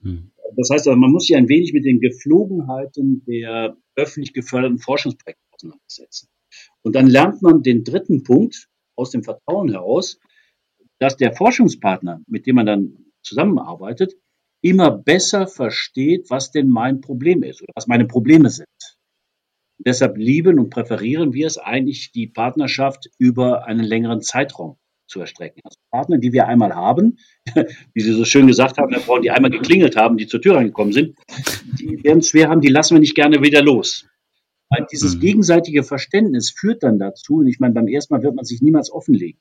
Mhm. Das heißt, man muss sich ein wenig mit den Geflogenheiten der öffentlich geförderten Forschungsprojekte auseinandersetzen. Und dann lernt man den dritten Punkt aus dem Vertrauen heraus, dass der Forschungspartner, mit dem man dann zusammenarbeitet, immer besser versteht, was denn mein Problem ist oder was meine Probleme sind. Und deshalb lieben und präferieren wir es eigentlich, die Partnerschaft über einen längeren Zeitraum zu erstrecken. Also Partner, die wir einmal haben, wie Sie so schön gesagt haben, Frauen, die einmal geklingelt haben, die zur Tür reingekommen sind, die werden es schwer haben, die lassen wir nicht gerne wieder los. Weil dieses mhm. gegenseitige Verständnis führt dann dazu, und ich meine, beim ersten Mal wird man sich niemals offenlegen.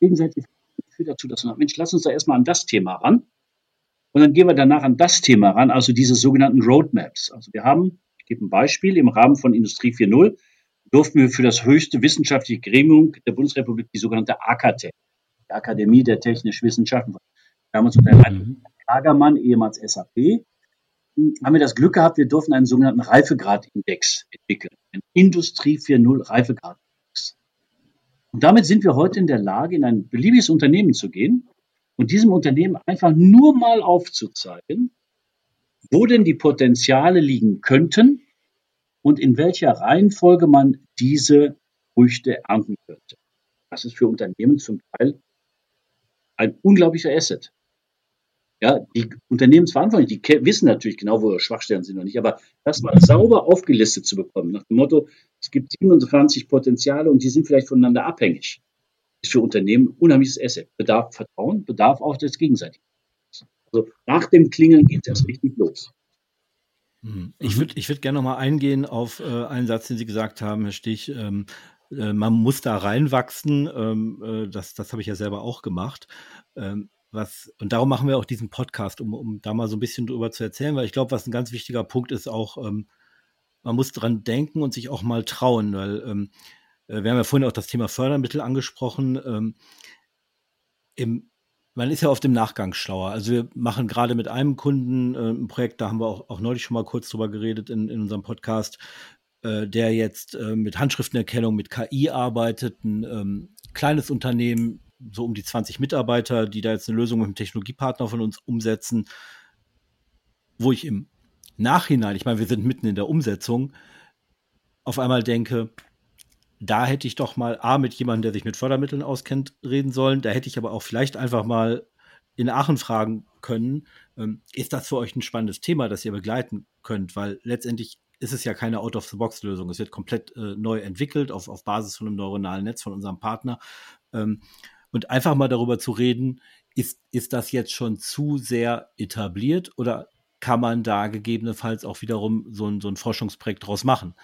Gegenseitig führt dazu, dass man sagt, Mensch, lass uns da erstmal an das Thema ran. Und dann gehen wir danach an das Thema ran, also diese sogenannten Roadmaps. Also wir haben, ich gebe ein Beispiel, im Rahmen von Industrie 4.0 durften wir für das höchste wissenschaftliche Gremium der Bundesrepublik, die sogenannte AKT, die Akademie der Technischen Wissenschaften, damals unter mhm. Kagermann, ehemals SAP, haben wir das Glück gehabt, wir durften einen sogenannten Reifegradindex entwickeln, einen Industrie 4.0 Reifegradindex. Und damit sind wir heute in der Lage, in ein beliebiges Unternehmen zu gehen und diesem Unternehmen einfach nur mal aufzuzeigen, wo denn die Potenziale liegen könnten und in welcher Reihenfolge man diese Früchte ernten könnte. Das ist für Unternehmen zum Teil ein unglaublicher Asset. Ja, die Unternehmensverantwortlichen, die wissen natürlich genau, wo ihre Schwachstellen sind oder nicht, aber das mal sauber aufgelistet zu bekommen, nach dem Motto, es gibt 27 Potenziale und die sind vielleicht voneinander abhängig, ist für Unternehmen ein unheimliches Asset. Bedarf Vertrauen, bedarf auch des Gegenseitigen. Also nach dem Klingeln geht es richtig los. Mhm. Ich würde ich würd gerne nochmal eingehen auf äh, einen Satz, den Sie gesagt haben, Herr Stich. Ähm, äh, man muss da reinwachsen. Ähm, äh, das das habe ich ja selber auch gemacht. Ähm, was, und darum machen wir auch diesen Podcast, um, um da mal so ein bisschen drüber zu erzählen, weil ich glaube, was ein ganz wichtiger Punkt ist, auch, ähm, man muss dran denken und sich auch mal trauen, weil ähm, äh, wir haben ja vorhin auch das Thema Fördermittel angesprochen. Ähm, Im man ist ja auf dem Nachgang schlauer. Also wir machen gerade mit einem Kunden äh, ein Projekt, da haben wir auch, auch neulich schon mal kurz drüber geredet in, in unserem Podcast, äh, der jetzt äh, mit Handschriftenerkennung, mit KI arbeitet, ein ähm, kleines Unternehmen, so um die 20 Mitarbeiter, die da jetzt eine Lösung mit einem Technologiepartner von uns umsetzen, wo ich im Nachhinein, ich meine, wir sind mitten in der Umsetzung, auf einmal denke, da hätte ich doch mal A mit jemandem, der sich mit Fördermitteln auskennt, reden sollen. Da hätte ich aber auch vielleicht einfach mal in Aachen fragen können, ähm, ist das für euch ein spannendes Thema, das ihr begleiten könnt? Weil letztendlich ist es ja keine Out-of-the-Box-Lösung. Es wird komplett äh, neu entwickelt auf, auf Basis von einem neuronalen Netz von unserem Partner. Ähm, und einfach mal darüber zu reden, ist, ist das jetzt schon zu sehr etabliert oder kann man da gegebenenfalls auch wiederum so ein, so ein Forschungsprojekt draus machen?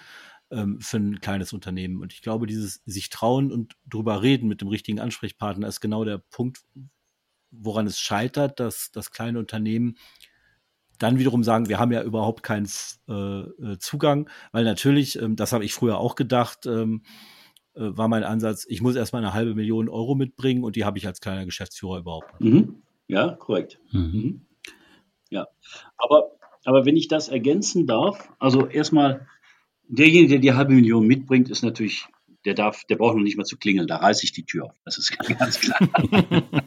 Ähm, für ein kleines Unternehmen. Und ich glaube, dieses sich trauen und drüber reden mit dem richtigen Ansprechpartner ist genau der Punkt, woran es scheitert, dass das kleine Unternehmen dann wiederum sagen, wir haben ja überhaupt keinen äh, äh, Zugang, weil natürlich, ähm, das habe ich früher auch gedacht, ähm, äh, war mein Ansatz, ich muss erstmal eine halbe Million Euro mitbringen und die habe ich als kleiner Geschäftsführer überhaupt nicht. Mhm. Ja, korrekt. Mhm. mhm. Ja, aber, aber wenn ich das ergänzen darf, also erstmal derjenige, der die halbe Million mitbringt, ist natürlich, der darf, der braucht noch nicht mal zu klingeln, da reiße ich die Tür auf. Das ist ganz klar.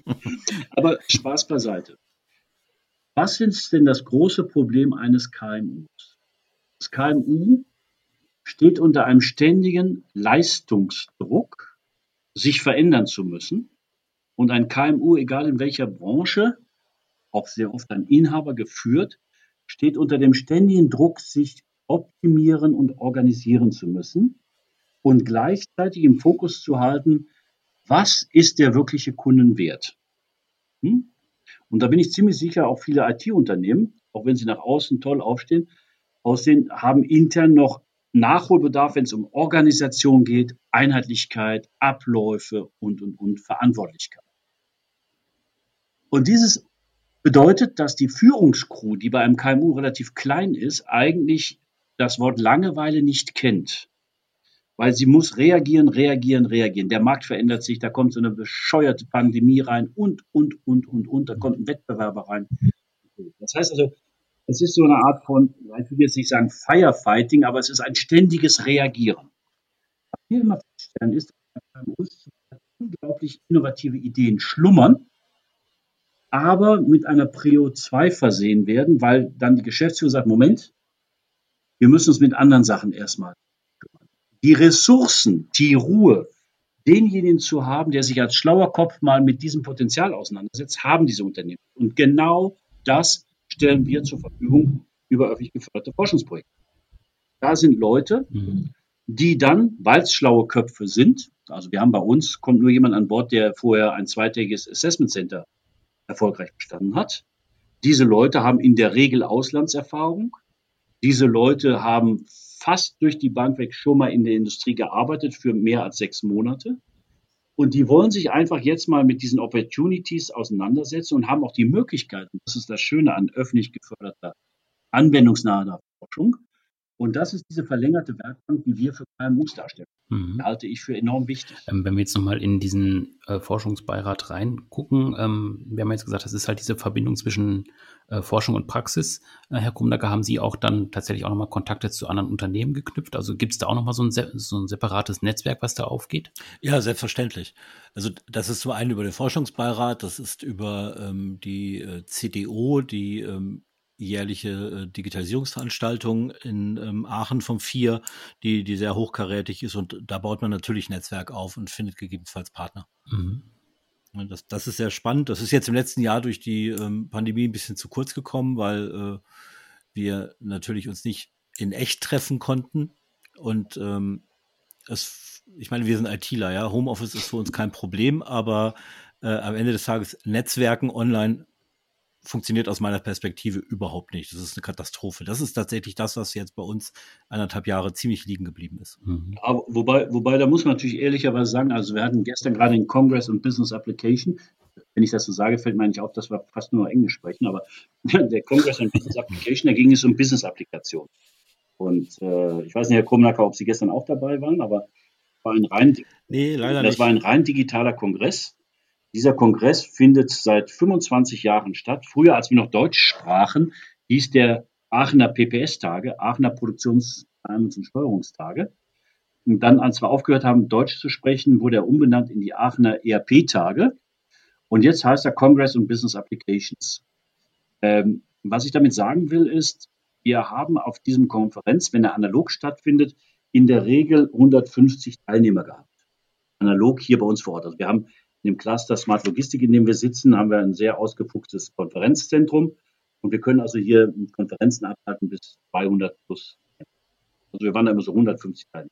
Aber Spaß beiseite. Was ist denn das große Problem eines KMUs? Das KMU steht unter einem ständigen Leistungsdruck, sich verändern zu müssen. Und ein KMU, egal in welcher Branche, auch sehr oft ein Inhaber geführt, steht unter dem ständigen Druck, sich optimieren und organisieren zu müssen und gleichzeitig im Fokus zu halten, was ist der wirkliche Kundenwert? Hm? Und da bin ich ziemlich sicher, auch viele IT-Unternehmen, auch wenn sie nach außen toll aufstehen, aussehen, haben intern noch Nachholbedarf, wenn es um Organisation geht, Einheitlichkeit, Abläufe und, und, und Verantwortlichkeit. Und dieses bedeutet, dass die Führungskrew, die bei einem KMU relativ klein ist, eigentlich das Wort Langeweile nicht kennt. Weil sie muss reagieren, reagieren, reagieren. Der Markt verändert sich, da kommt so eine bescheuerte Pandemie rein und, und, und, und, und, da kommt ein Wettbewerber rein. Das heißt also, es ist so eine Art von, ich will jetzt nicht sagen Firefighting, aber es ist ein ständiges Reagieren. Was wir immer feststellen, ist, dass unglaublich innovative Ideen schlummern, aber mit einer Prio 2 versehen werden, weil dann die Geschäftsführung sagt, Moment, wir müssen uns mit anderen Sachen erstmal kümmern. Die Ressourcen, die Ruhe, denjenigen zu haben, der sich als schlauer Kopf mal mit diesem Potenzial auseinandersetzt, haben diese Unternehmen. Und genau das stellen wir zur Verfügung über öffentlich geförderte Forschungsprojekte. Da sind Leute, mhm. die dann, weil es schlaue Köpfe sind, also wir haben bei uns, kommt nur jemand an Bord, der vorher ein zweitägiges Assessment Center erfolgreich bestanden hat. Diese Leute haben in der Regel Auslandserfahrung, diese Leute haben fast durch die Bank weg schon mal in der Industrie gearbeitet für mehr als sechs Monate. Und die wollen sich einfach jetzt mal mit diesen Opportunities auseinandersetzen und haben auch die Möglichkeiten. Das ist das Schöne an öffentlich geförderter, anwendungsnaher Forschung. Und das ist diese verlängerte Werkbank, die wir für KMUs darstellen. Mhm. Halte ich für enorm wichtig. Ähm, wenn wir jetzt nochmal in diesen äh, Forschungsbeirat reingucken, ähm, wir haben jetzt gesagt, das ist halt diese Verbindung zwischen äh, Forschung und Praxis. Äh, Herr Kumnacker, haben Sie auch dann tatsächlich auch nochmal Kontakte zu anderen Unternehmen geknüpft? Also gibt es da auch nochmal so ein, so ein separates Netzwerk, was da aufgeht? Ja, selbstverständlich. Also das ist zum einen über den Forschungsbeirat, das ist über ähm, die äh, CDO, die ähm, jährliche äh, Digitalisierungsveranstaltung in ähm, Aachen vom Vier, die, die sehr hochkarätig ist und da baut man natürlich Netzwerk auf und findet gegebenenfalls Partner. Mhm. Das, das ist sehr spannend. Das ist jetzt im letzten Jahr durch die ähm, Pandemie ein bisschen zu kurz gekommen, weil äh, wir natürlich uns nicht in echt treffen konnten. Und ähm, es, ich meine, wir sind ITler, ja. Homeoffice ist für uns kein Problem, aber äh, am Ende des Tages Netzwerken online funktioniert aus meiner Perspektive überhaupt nicht. Das ist eine Katastrophe. Das ist tatsächlich das, was jetzt bei uns anderthalb Jahre ziemlich liegen geblieben ist. Mhm. Aber wobei, wobei, da muss man natürlich ehrlicherweise sagen, also wir hatten gestern gerade den Congress und Business Application. Wenn ich das so sage, fällt mir eigentlich auf, dass wir fast nur Englisch sprechen, aber der Congress und Business Application, da ging es um Business-Applikationen. Und äh, ich weiß nicht, Herr Krumnacker, ob Sie gestern auch dabei waren, aber war ein rein, nee, leider das nicht. war ein rein digitaler Kongress Dieser Kongress findet seit 25 Jahren statt. Früher, als wir noch Deutsch sprachen, hieß der Aachener PPS-Tage, Aachener Produktions-, und Steuerungstage. Und dann, als wir aufgehört haben, Deutsch zu sprechen, wurde er umbenannt in die Aachener ERP-Tage. Und jetzt heißt er Congress on Business Applications. Ähm, was ich damit sagen will, ist, wir haben auf diesem Konferenz, wenn er analog stattfindet, in der Regel 150 Teilnehmer gehabt. Analog hier bei uns vor Ort. Also wir haben in dem Cluster Smart Logistik, in dem wir sitzen, haben wir ein sehr ausgefuchstes Konferenzzentrum. Und wir können also hier Konferenzen abhalten bis 200 plus. Also wir waren da immer so 150 Teilnehmer.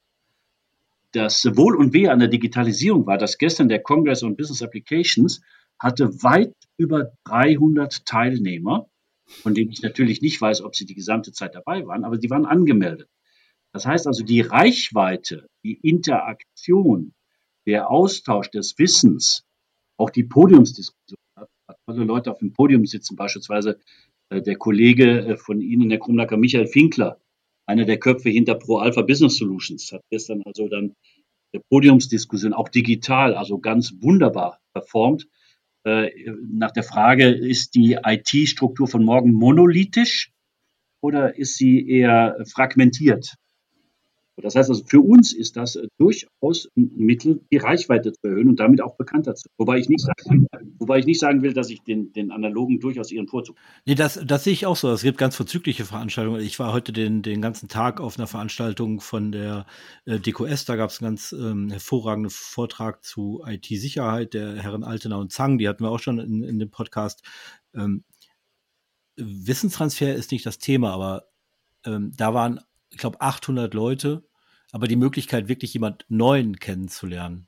Das Wohl und Wehe an der Digitalisierung war, dass gestern der Congress on Business Applications hatte weit über 300 Teilnehmer, von denen ich natürlich nicht weiß, ob sie die gesamte Zeit dabei waren, aber sie waren angemeldet. Das heißt also, die Reichweite, die Interaktion, der Austausch des Wissens, auch die Podiumsdiskussion, tolle Leute auf dem Podium sitzen, beispielsweise äh, der Kollege äh, von Ihnen, der Krumlacker Michael Finkler, einer der Köpfe hinter Pro Alpha Business Solutions, hat gestern also dann der Podiumsdiskussion auch digital, also ganz wunderbar performt. Äh, nach der Frage, ist die IT-Struktur von morgen monolithisch oder ist sie eher fragmentiert? Das heißt also, für uns ist das äh, durchaus ein Mittel, die Reichweite zu erhöhen und damit auch bekannter zu werden. Wobei ich nicht sagen, wobei ich nicht sagen will, dass ich den, den Analogen durchaus ihren Vorzug. Nee, das, das sehe ich auch so. Es gibt ganz vorzügliche Veranstaltungen. Ich war heute den, den ganzen Tag auf einer Veranstaltung von der äh, DQS. Da gab es einen ganz ähm, hervorragenden Vortrag zu IT-Sicherheit der Herren Altener und Zang. Die hatten wir auch schon in, in dem Podcast. Ähm, Wissenstransfer ist nicht das Thema, aber ähm, da waren ich glaube, 800 Leute, aber die Möglichkeit, wirklich jemand Neuen kennenzulernen,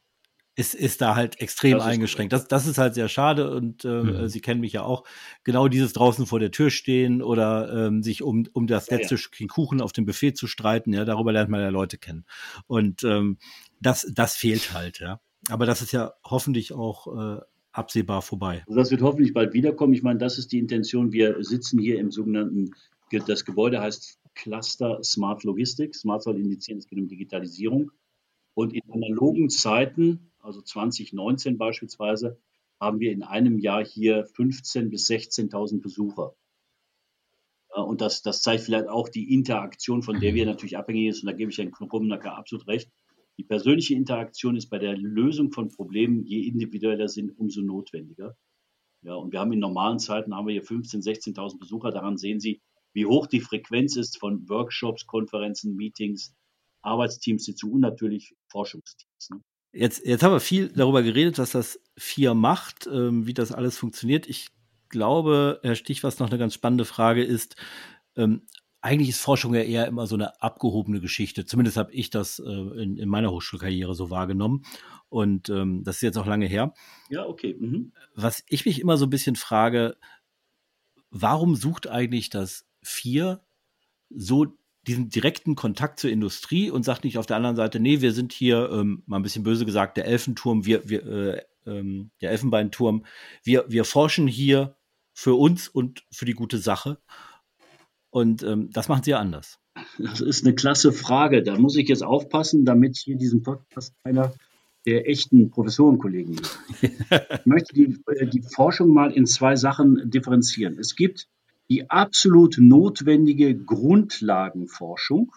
ist, ist da halt extrem das eingeschränkt. Das, das ist halt sehr schade und äh, mhm. Sie kennen mich ja auch. Genau dieses draußen vor der Tür stehen oder ähm, sich um, um das letzte ja, ja. Kuchen auf dem Buffet zu streiten, ja, darüber lernt man ja Leute kennen. Und ähm, das, das fehlt halt, ja. Aber das ist ja hoffentlich auch äh, absehbar vorbei. Also das wird hoffentlich bald wiederkommen. Ich meine, das ist die Intention. Wir sitzen hier im sogenannten, das Gebäude heißt Cluster Smart Logistics. Smart soll indizieren, es geht um Digitalisierung. Und in analogen Zeiten, also 2019 beispielsweise, haben wir in einem Jahr hier 15.000 bis 16.000 Besucher. Und das, das zeigt vielleicht auch die Interaktion, von der wir natürlich abhängig sind. Und da gebe ich Herrn Krumnacker absolut recht. Die persönliche Interaktion ist bei der Lösung von Problemen, je individueller sind, umso notwendiger. Ja, und wir haben in normalen Zeiten haben wir hier 15.000, 16.000 Besucher. Daran sehen Sie, wie hoch die Frequenz ist von Workshops, Konferenzen, Meetings, Arbeitsteams dazu und natürlich Forschungsteams. Ne? Jetzt, jetzt haben wir viel darüber geredet, was das vier macht, ähm, wie das alles funktioniert. Ich glaube, Herr Stich, was noch eine ganz spannende Frage ist, ähm, eigentlich ist Forschung ja eher immer so eine abgehobene Geschichte. Zumindest habe ich das äh, in, in, meiner Hochschulkarriere so wahrgenommen. Und ähm, das ist jetzt auch lange her. Ja, okay. Mhm. Was ich mich immer so ein bisschen frage, warum sucht eigentlich das vier so diesen direkten Kontakt zur Industrie und sagt nicht auf der anderen Seite, nee, wir sind hier, ähm, mal ein bisschen böse gesagt, der Elfenturm, wir, wir, äh, ähm, der Elfenbeinturm, wir, wir forschen hier für uns und für die gute Sache. Und ähm, das machen sie ja anders. Das ist eine klasse Frage. Da muss ich jetzt aufpassen, damit hier diesen Podcast keiner der echten Professorenkollegen ich möchte die, äh, die Forschung mal in zwei Sachen differenzieren. Es gibt die absolut notwendige Grundlagenforschung.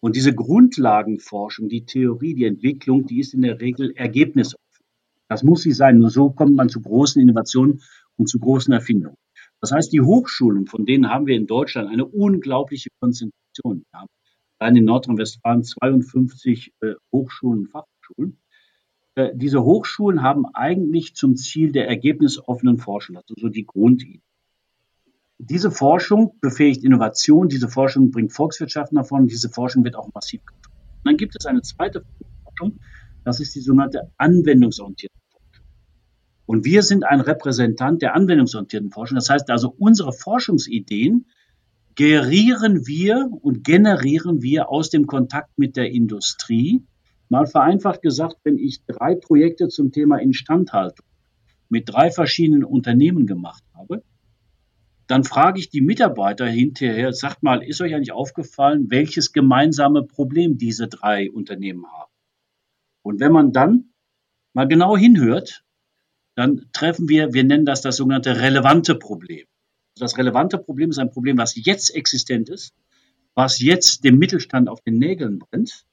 Und diese Grundlagenforschung, die Theorie, die Entwicklung, die ist in der Regel ergebnisoffen. Das muss sie sein. Nur so kommt man zu großen Innovationen und zu großen Erfindungen. Das heißt, die Hochschulen, von denen haben wir in Deutschland eine unglaubliche Konzentration. Wir haben allein in Nordrhein-Westfalen 52 äh, Hochschulen und Fachhochschulen. Äh, diese Hochschulen haben eigentlich zum Ziel der ergebnisoffenen Forschung, also so die Grundidee. Diese Forschung befähigt Innovation, diese Forschung bringt Volkswirtschaften nach vorne, diese Forschung wird auch massiv. Und dann gibt es eine zweite Forschung, das ist die sogenannte anwendungsorientierte Forschung. Und wir sind ein Repräsentant der anwendungsorientierten Forschung. Das heißt also, unsere Forschungsideen gerieren wir und generieren wir aus dem Kontakt mit der Industrie. Mal vereinfacht gesagt, wenn ich drei Projekte zum Thema Instandhaltung mit drei verschiedenen Unternehmen gemacht habe, dann frage ich die Mitarbeiter hinterher, sagt mal, ist euch eigentlich aufgefallen, welches gemeinsame Problem diese drei Unternehmen haben? Und wenn man dann mal genau hinhört, dann treffen wir, wir nennen das das sogenannte relevante Problem. Das relevante Problem ist ein Problem, was jetzt existent ist, was jetzt dem Mittelstand auf den Nägeln brennt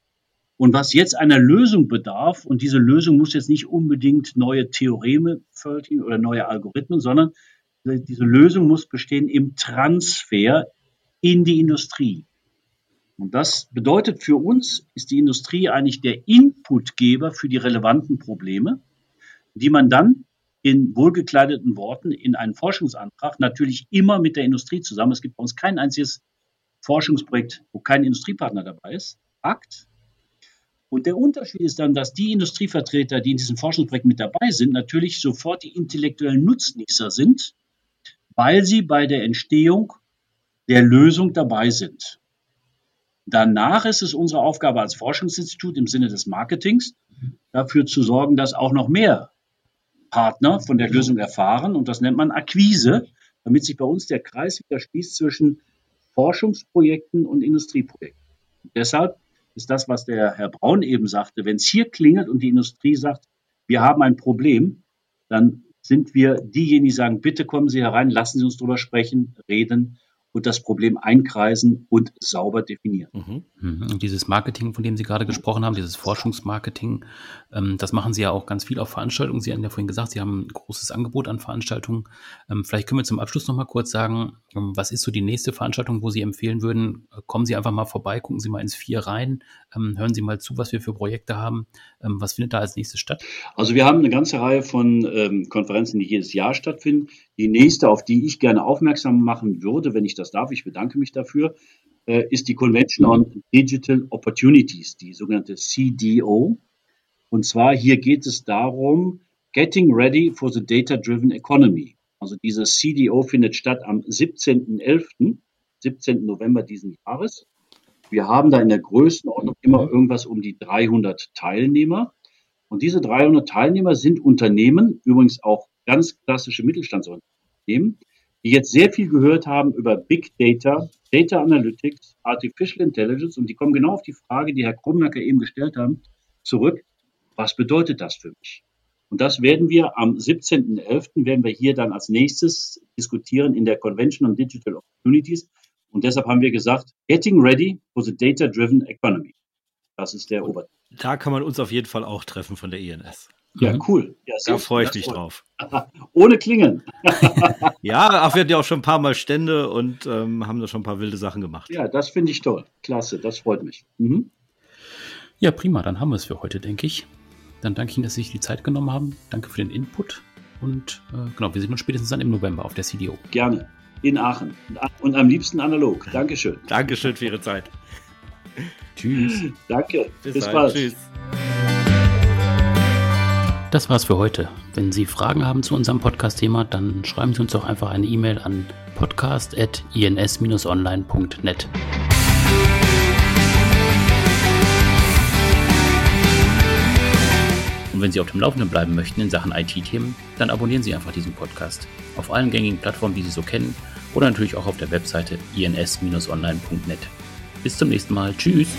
und was jetzt einer Lösung bedarf. Und diese Lösung muss jetzt nicht unbedingt neue Theoreme fördern oder neue Algorithmen, sondern diese Lösung muss bestehen im Transfer in die Industrie. Und das bedeutet für uns, ist die Industrie eigentlich der Inputgeber für die relevanten Probleme, die man dann in wohlgekleideten Worten in einen Forschungsantrag natürlich immer mit der Industrie zusammen. Es gibt bei uns kein einziges Forschungsprojekt, wo kein Industriepartner dabei ist, packt. Und der Unterschied ist dann, dass die Industrievertreter, die in diesem Forschungsprojekt mit dabei sind, natürlich sofort die intellektuellen Nutznießer sind, weil sie bei der Entstehung der Lösung dabei sind. Danach ist es unsere Aufgabe als Forschungsinstitut im Sinne des Marketings, dafür zu sorgen, dass auch noch mehr Partner von der Lösung erfahren. Und das nennt man Akquise, damit sich bei uns der Kreis wieder schließt zwischen Forschungsprojekten und Industrieprojekten. Und deshalb ist das, was der Herr Braun eben sagte, wenn es hier klingelt und die Industrie sagt, wir haben ein Problem, dann sind wir diejenigen, die sagen, bitte kommen Sie herein, lassen Sie uns darüber sprechen, reden und das Problem einkreisen und sauber definieren. Mhm. mhm. Und dieses Marketing, von dem Sie gerade gesprochen haben, dieses Forschungsmarketing, ähm, das machen Sie ja auch ganz viel auf Veranstaltungen. Sie haben ja vorhin gesagt, Sie haben ein großes Angebot an Veranstaltungen. Ähm, vielleicht können wir zum Abschluss noch mal kurz sagen, ähm, was ist so die nächste Veranstaltung, wo Sie empfehlen würden, kommen Sie einfach mal vorbei, gucken Sie mal ins Vier rein, hören Sie mal zu, was wir für Projekte haben. was findet da als nächstes statt? Also wir haben eine ganze Reihe von Konferenzen, die jedes Jahr stattfinden. Die nächste, auf die ich gerne aufmerksam machen würde, wenn ich das darf, ich bedanke mich dafür, äh, ist die Convention on Digital Opportunities, die sogenannte CDO. Und zwar hier geht es darum, Getting Ready for the Data-Driven Economy. Also diese CDO findet statt am 17.11., 17. November diesen Jahres. Wir haben da in der Größenordnung immer irgendwas um die 300 Teilnehmer. Und diese 300 Teilnehmer sind Unternehmen, übrigens auch ganz klassische Mittelstandsunternehmen, die jetzt sehr viel gehört haben über Big Data, Data Analytics, Artificial Intelligence und die kommen genau auf die Frage, die Herr Krumnacker eben gestellt haben, zurück. Was bedeutet das für mich? Und das werden wir am 17.11. werden wir hier dann als nächstes diskutieren in der Convention on Digital Opportunities. Und deshalb haben wir gesagt, Getting Ready for the Data-Driven Economy. Das ist der Obertitel. Da kann man uns auf jeden Fall auch treffen von der INS. Ja, mhm. cool. Ja, da freue ich mich drauf. Ohne Klingen. ja, ach, wir hatten ja auch schon ein paar Mal Stände und ähm, haben da schon ein paar wilde Sachen gemacht. Ja, das finde ich toll. Klasse, das freut mich. Mhm. Ja, prima, dann haben wir es für heute, denke ich. Dann danke ich Ihnen, dass Sie sich die Zeit genommen haben. Danke für den Input. Und äh, genau, wir sehen uns spätestens dann im November auf der CDO. Gerne. In Aachen. Und am liebsten analog. Dankeschön. Dankeschön für Ihre Zeit. Tschüss. Danke. Bis, Bis bald. Tschüss. Das war's für heute. Wenn Sie Fragen haben zu unserem Podcast-Thema, dann schreiben Sie uns doch einfach eine E-Mail an podcast.ins-online.net. Und wenn Sie auf dem Laufenden bleiben möchten in Sachen IT-Themen, dann abonnieren Sie einfach diesen Podcast auf allen gängigen Plattformen, die Sie so kennen, oder natürlich auch auf der Webseite ins-online.net. Bis zum nächsten Mal. Tschüss.